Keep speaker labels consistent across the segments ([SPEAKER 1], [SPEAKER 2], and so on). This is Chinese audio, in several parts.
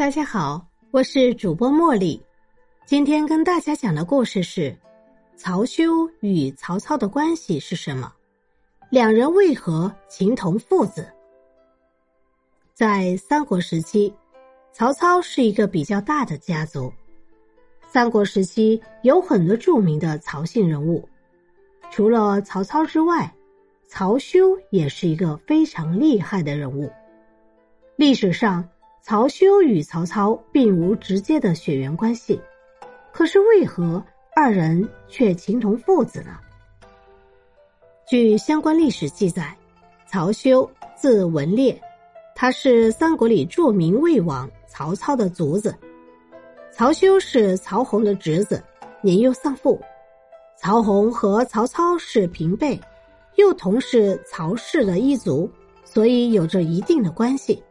[SPEAKER 1] 大家好，我是主播茉莉。今天跟大家讲的故事是曹休与曹操的关系是什么？两人为何情同父子？在三国时期，曹操是一个比较大的家族。三国时期有很多著名的曹姓人物，除了曹操之外，曹休也是一个非常厉害的人物。历史上，曹休与曹操并无直接的血缘关系，可是为何二人却情同父子呢？据相关历史记载，曹休字文烈，他是三国里著名魏王曹操的族子。曹休是曹洪的侄子，年幼丧父。曹洪和曹操是平辈，又同是曹氏的一族，所以有着一定的关系。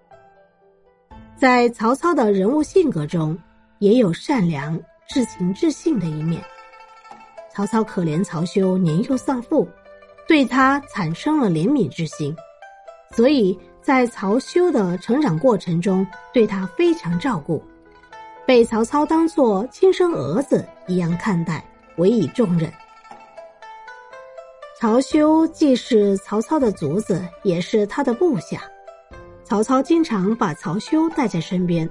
[SPEAKER 1] 在曹操的人物性格中，也有善良、至情至性的一面。曹操可怜曹休年幼丧父，对他产生了怜悯之心，所以在曹休的成长过程中，对他非常照顾。被曹操当作亲生儿子一样看待，委以重任。曹休既是曹操的族子，也是他的部下。曹操经常把曹休带在身边。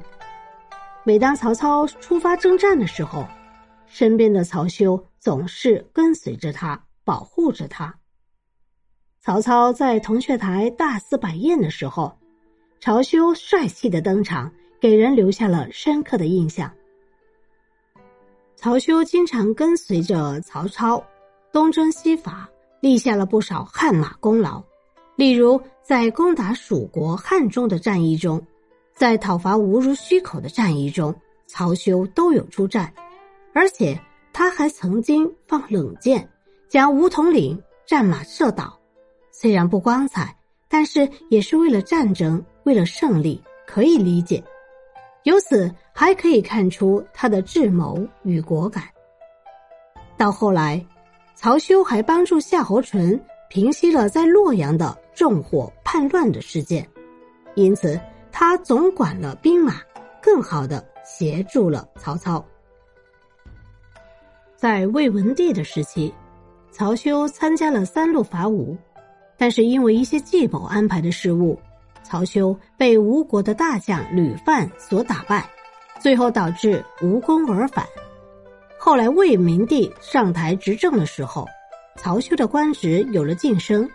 [SPEAKER 1] 每当曹操出发征战的时候，身边的曹休总是跟随着他，保护着他。曹操在铜雀台大肆摆宴的时候，曹休帅气的登场。给人留下了深刻的印象。曹休经常跟随着曹操东征西伐，立下了不少汗马功劳。例如，在攻打蜀国汉中的战役中，在讨伐吴如虚口的战役中，曹休都有出战。而且，他还曾经放冷箭，将吴统领战马射倒。虽然不光彩，但是也是为了战争，为了胜利，可以理解。由此还可以看出他的智谋与果敢。到后来，曹休还帮助夏侯淳平息了在洛阳的纵火叛乱的事件，因此他总管了兵马，更好的协助了曹操。在魏文帝的时期，曹休参加了三路伐吴，但是因为一些计谋安排的失误。曹休被吴国的大将吕范所打败，最后导致无功而返。后来魏明帝上台执政的时候，曹休的官职有了晋升，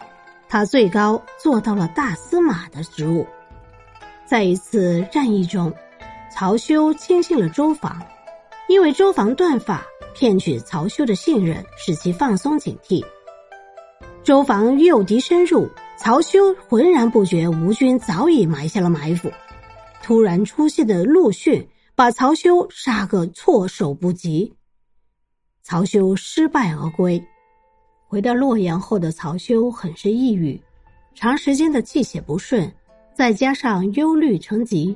[SPEAKER 1] 他最高做到了大司马的职务。在一次战役中，曹休轻信了周防，因为周防断法骗取曹休的信任，使其放松警惕。周防诱敌深入。曹休浑然不觉吴军早已埋下了埋伏，突然出现的陆逊把曹休杀个措手不及。曹休失败而归，回到洛阳后的曹休很是抑郁，长时间的气血不顺，再加上忧虑成疾，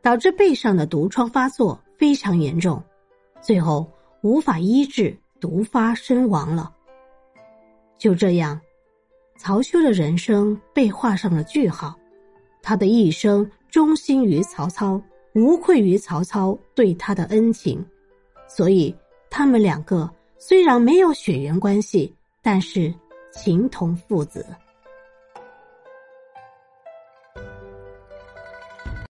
[SPEAKER 1] 导致背上的毒疮发作非常严重，最后无法医治，毒发身亡了。就这样。曹休的人生被画上了句号，他的一生忠心于曹操，无愧于曹操对他的恩情，所以他们两个虽然没有血缘关系，但是情同父子。